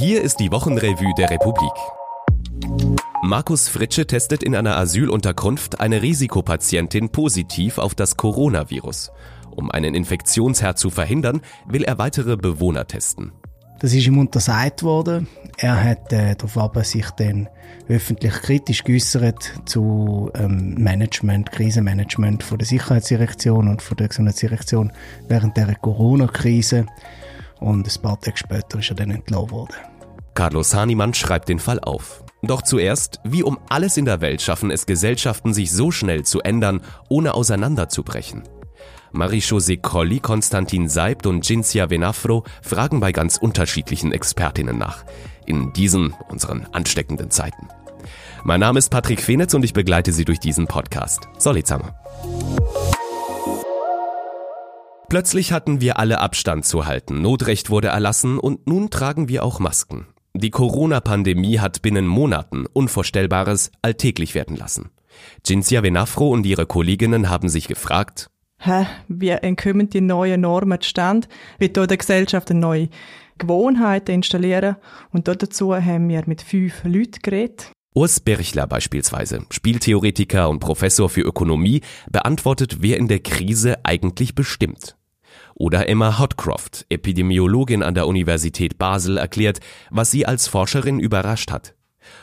Hier ist die Wochenrevue der Republik. Markus Fritsche testet in einer Asylunterkunft eine Risikopatientin positiv auf das Coronavirus. Um einen Infektionsherd zu verhindern, will er weitere Bewohner testen. Das ist ihm untersagt worden. Er hat äh, darauf sich dann öffentlich kritisch geäußert zu ähm, Management, Krisenmanagement von der Sicherheitsdirektion und von der Gesundheitsdirektion während der Corona-Krise. Und ein paar Tage später ist er dann entlassen worden. Carlos Hahnemann schreibt den Fall auf. Doch zuerst, wie um alles in der Welt schaffen es Gesellschaften, sich so schnell zu ändern, ohne auseinanderzubrechen. Marie-José Colli, Konstantin Seibt und Cinzia Venafro fragen bei ganz unterschiedlichen Expertinnen nach. In diesen, unseren ansteckenden Zeiten. Mein Name ist Patrick Fenitz und ich begleite Sie durch diesen Podcast. Solizama. Plötzlich hatten wir alle Abstand zu halten, Notrecht wurde erlassen und nun tragen wir auch Masken. Die Corona-Pandemie hat binnen Monaten Unvorstellbares alltäglich werden lassen. Cinzia Venafro und ihre Kolleginnen haben sich gefragt, Hä, wie kommen die neuen Normen zustande? Wie in der Gesellschaft eine neue Gewohnheiten installieren? Und dazu haben wir mit fünf Leuten geredet. Urs Birchler beispielsweise, Spieltheoretiker und Professor für Ökonomie, beantwortet, wer in der Krise eigentlich bestimmt. Oder Emma Hotcroft, Epidemiologin an der Universität Basel, erklärt, was sie als Forscherin überrascht hat.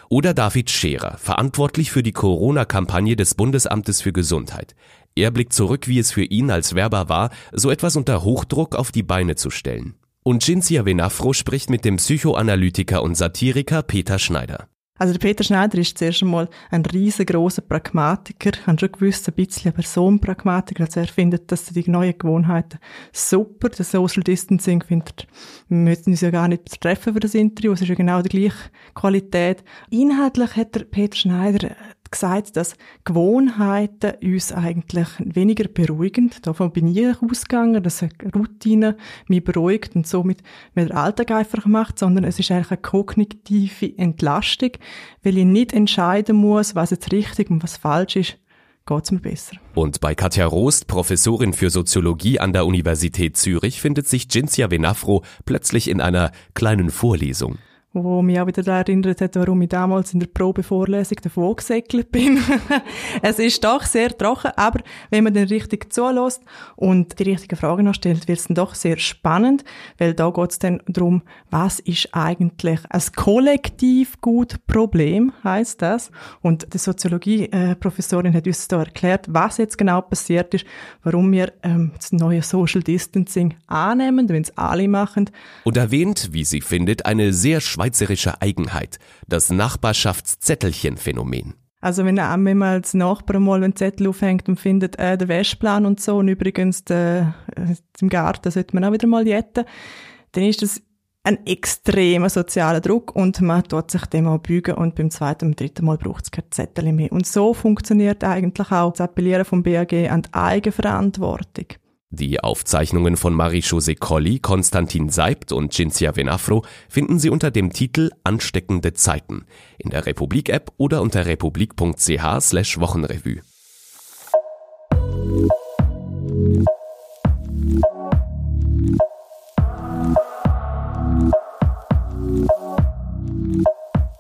Oder David Scherer, verantwortlich für die Corona-Kampagne des Bundesamtes für Gesundheit. Er blickt zurück, wie es für ihn als Werber war, so etwas unter Hochdruck auf die Beine zu stellen. Und Cinzia Venafro spricht mit dem Psychoanalytiker und Satiriker Peter Schneider. Also der Peter Schneider ist zuerst einmal ein riesengroßer Pragmatiker, hat schon gewusst, ein bisschen Personenpragmatiker. Also er findet, dass die neuen Gewohnheiten super. Das Social Distancing findet, wir müssen uns ja gar nicht treffen für das Interview, es ist ja genau die gleiche Qualität. Inhaltlich hat der Peter Schneider gesagt, dass Gewohnheiten uns eigentlich weniger beruhigen. Davon bin ich ausgegangen, dass eine Routine mich beruhigt und somit mir den Alltag einfacher macht, sondern es ist eigentlich eine kognitive Entlastung, weil ich nicht entscheiden muss, was jetzt richtig und was falsch ist, geht's mir besser. Und bei Katja Rost, Professorin für Soziologie an der Universität Zürich, findet sich Cinzia Venafro plötzlich in einer kleinen Vorlesung wo mich auch wieder daran erinnert hat, warum ich damals in der Probevorlesung davon gesäckelt bin. es ist doch sehr trocken, aber wenn man dann richtig zulässt und die richtigen Fragen noch stellt, wird es dann doch sehr spannend, weil da geht es dann darum, was ist eigentlich ein kollektiv gut Problem, heißt das. Und die Soziologie-Professorin hat uns da erklärt, was jetzt genau passiert ist, warum wir ähm, das neue Social Distancing annehmen, wenn es alle machen. Und erwähnt, wie sie findet, eine sehr schweizerische Eigenheit, das Nachbarschaftszettelchen-Phänomen. Also wenn er einmal als Nachbar mal einen Zettel aufhängt und findet äh, der Wäschplan und so und übrigens der, äh, im Garten sollte man auch wieder mal jetten, dann ist das ein extremer sozialer Druck und man tut sich dem auch bügen und beim zweiten und dritten Mal braucht es kein Zettel mehr. Und so funktioniert eigentlich auch das Appellieren vom BAG an die Eigenverantwortung. Die Aufzeichnungen von Marie-José Colli, Konstantin Seibt und Cinzia Venafro finden Sie unter dem Titel Ansteckende Zeiten in der Republik-App oder unter republik.ch slash Wochenrevue.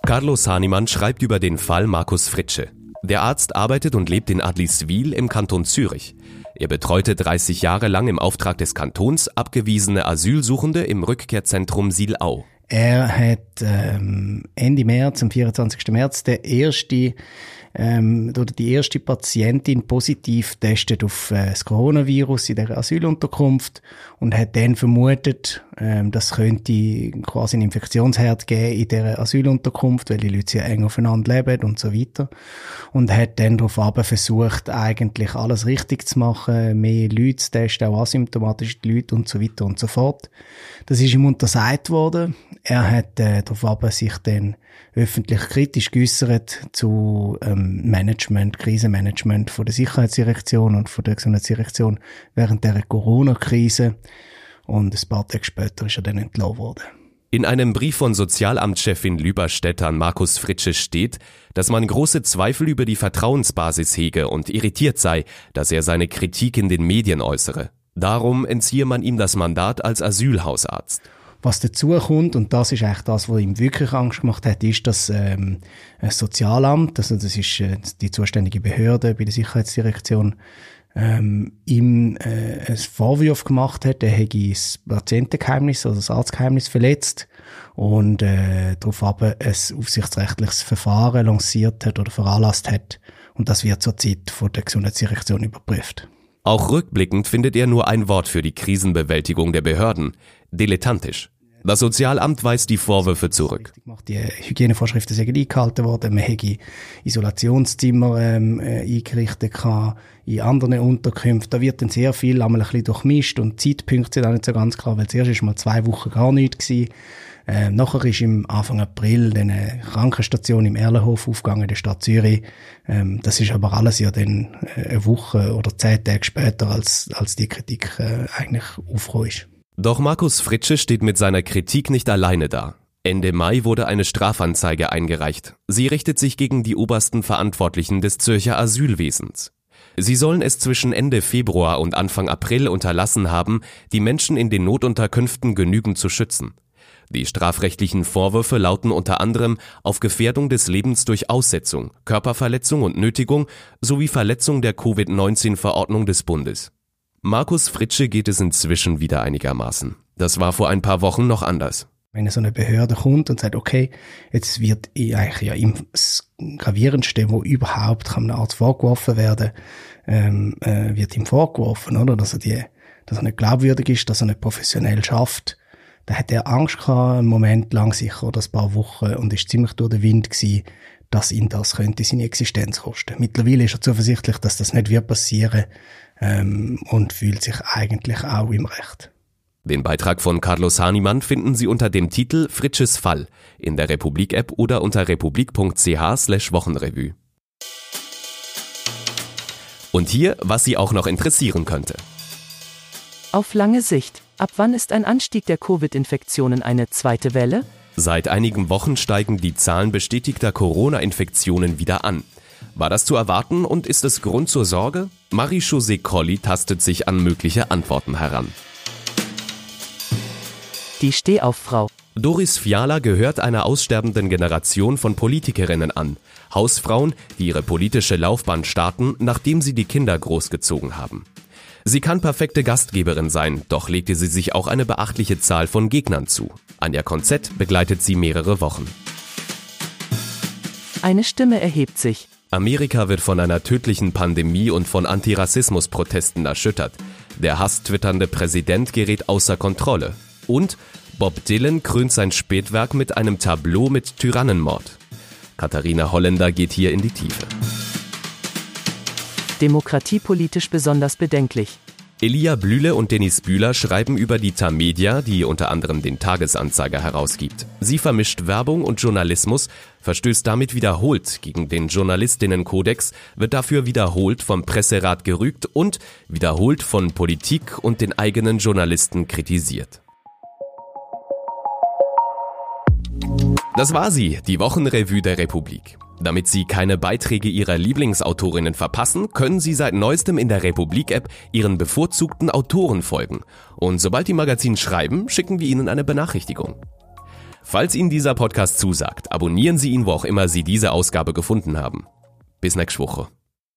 Carlos Hahnemann schreibt über den Fall Markus Fritsche. Der Arzt arbeitet und lebt in Adliswil im Kanton Zürich. Er betreute 30 Jahre lang im Auftrag des Kantons abgewiesene Asylsuchende im Rückkehrzentrum Siilau. Er hat ähm, Ende März, am 24. März, der erste ähm, oder die erste Patientin positiv testet auf äh, das Coronavirus in der Asylunterkunft und hat dann vermutet, ähm, das könnte quasi einen Infektionsherd geben in der Asylunterkunft, weil die Leute sehr eng aufeinander leben und so weiter. Und hat dann darauf versucht, eigentlich alles richtig zu machen, mehr Leute zu testen, auch asymptomatische Leute und so weiter und so fort. Das ist ihm untersagt worden. Er hat äh, darauf sich dann öffentlich kritisch geäußert zu ähm, Management, Krisenmanagement von der Sicherheitsdirektion und von der Gesundheitsdirektion während der Corona-Krise. Und ein paar Tage später ist er dann entlassen worden. In einem Brief von Sozialamtschefin Lüberstedt an Markus Fritsche steht, dass man große Zweifel über die Vertrauensbasis hege und irritiert sei, dass er seine Kritik in den Medien äußere. Darum entziehe man ihm das Mandat als Asylhausarzt. Was dazu kommt, und das ist eigentlich das, was ihm wirklich Angst gemacht hat, ist, dass ähm, ein Sozialamt, also das ist äh, die zuständige Behörde bei der Sicherheitsdirektion, ähm, ihm äh, ein Vorwurf gemacht hat, er hätte das Patientengeheimnis, also das Arztgeheimnis verletzt und äh, darauf aber ein aufsichtsrechtliches Verfahren lanciert hat oder veranlasst hat. Und das wird zurzeit von der Gesundheitsdirektion überprüft. Auch rückblickend findet er nur ein Wort für die Krisenbewältigung der Behörden. Dilettantisch. Das Sozialamt weist die Vorwürfe zurück. Die Hygienevorschriften sind eingehalten worden. Man hätte Isolationszimmer ähm, äh, eingerichtet in anderen Unterkünften. Da wird dann sehr viel einmal ein bisschen durchmischt und Zeitpunkte sind auch nicht so ganz klar, weil zuerst ist mal zwei Wochen gar nichts gewesen. Äh, nachher ist im Anfang April eine Krankenstation im Erlenhof aufgegangen in der Stadt Zürich. Ähm, das ist aber alles ja dann äh, eine Woche oder zehn Tage später, als, als die Kritik äh, eigentlich aufgekommen ist. Doch Markus Fritsche steht mit seiner Kritik nicht alleine da. Ende Mai wurde eine Strafanzeige eingereicht. Sie richtet sich gegen die obersten Verantwortlichen des Zürcher Asylwesens. Sie sollen es zwischen Ende Februar und Anfang April unterlassen haben, die Menschen in den Notunterkünften genügend zu schützen. Die strafrechtlichen Vorwürfe lauten unter anderem auf Gefährdung des Lebens durch Aussetzung, Körperverletzung und Nötigung sowie Verletzung der Covid-19-Verordnung des Bundes. Markus Fritsche geht es inzwischen wieder einigermaßen. Das war vor ein paar Wochen noch anders. Wenn so eine Behörde kommt und sagt, okay, jetzt wird eigentlich ja das gravierendste, wo überhaupt einem Arzt vorgeworfen werden, ähm, äh, wird ihm vorgeworfen, oder? Dass er die, dass er nicht glaubwürdig ist, dass er nicht professionell schafft, da hat er Angst gehabt, einen Moment lang sicher oder ein paar Wochen und ist ziemlich durch den Wind gewesen, dass ihn das könnte seine Existenz kosten. Mittlerweile ist er zuversichtlich, dass das nicht wird passieren ähm, und fühlt sich eigentlich auch im Recht. Den Beitrag von Carlos Hahnemann finden Sie unter dem Titel Fritsches Fall in der Republik-App oder unter republik.ch slash Wochenrevue. Und hier, was Sie auch noch interessieren könnte. Auf lange Sicht. Ab wann ist ein Anstieg der Covid-Infektionen eine zweite Welle? Seit einigen Wochen steigen die Zahlen bestätigter Corona-Infektionen wieder an. War das zu erwarten und ist es Grund zur Sorge? Marie-José Colli tastet sich an mögliche Antworten heran. Die Stehauffrau. Doris Fiala gehört einer aussterbenden Generation von Politikerinnen an. Hausfrauen, die ihre politische Laufbahn starten, nachdem sie die Kinder großgezogen haben. Sie kann perfekte Gastgeberin sein, doch legte sie sich auch eine beachtliche Zahl von Gegnern zu. Anja Konzett begleitet sie mehrere Wochen. Eine Stimme erhebt sich. Amerika wird von einer tödlichen Pandemie und von Antirassismusprotesten erschüttert. Der hasstwitternde Präsident gerät außer Kontrolle. Und Bob Dylan krönt sein Spätwerk mit einem Tableau mit Tyrannenmord. Katharina Holländer geht hier in die Tiefe demokratiepolitisch besonders bedenklich. Elia Blühle und Dennis Bühler schreiben über die Tamedia, die unter anderem den Tagesanzeiger herausgibt. Sie vermischt Werbung und Journalismus, verstößt damit wiederholt gegen den Journalistinnenkodex, wird dafür wiederholt vom Presserat gerügt und wiederholt von Politik und den eigenen Journalisten kritisiert. Das war sie, die Wochenrevue der Republik. Damit Sie keine Beiträge Ihrer Lieblingsautorinnen verpassen, können Sie seit neuestem in der Republik-App Ihren bevorzugten Autoren folgen. Und sobald die Magazin schreiben, schicken wir Ihnen eine Benachrichtigung. Falls Ihnen dieser Podcast zusagt, abonnieren Sie ihn, wo auch immer Sie diese Ausgabe gefunden haben. Bis nächste Woche.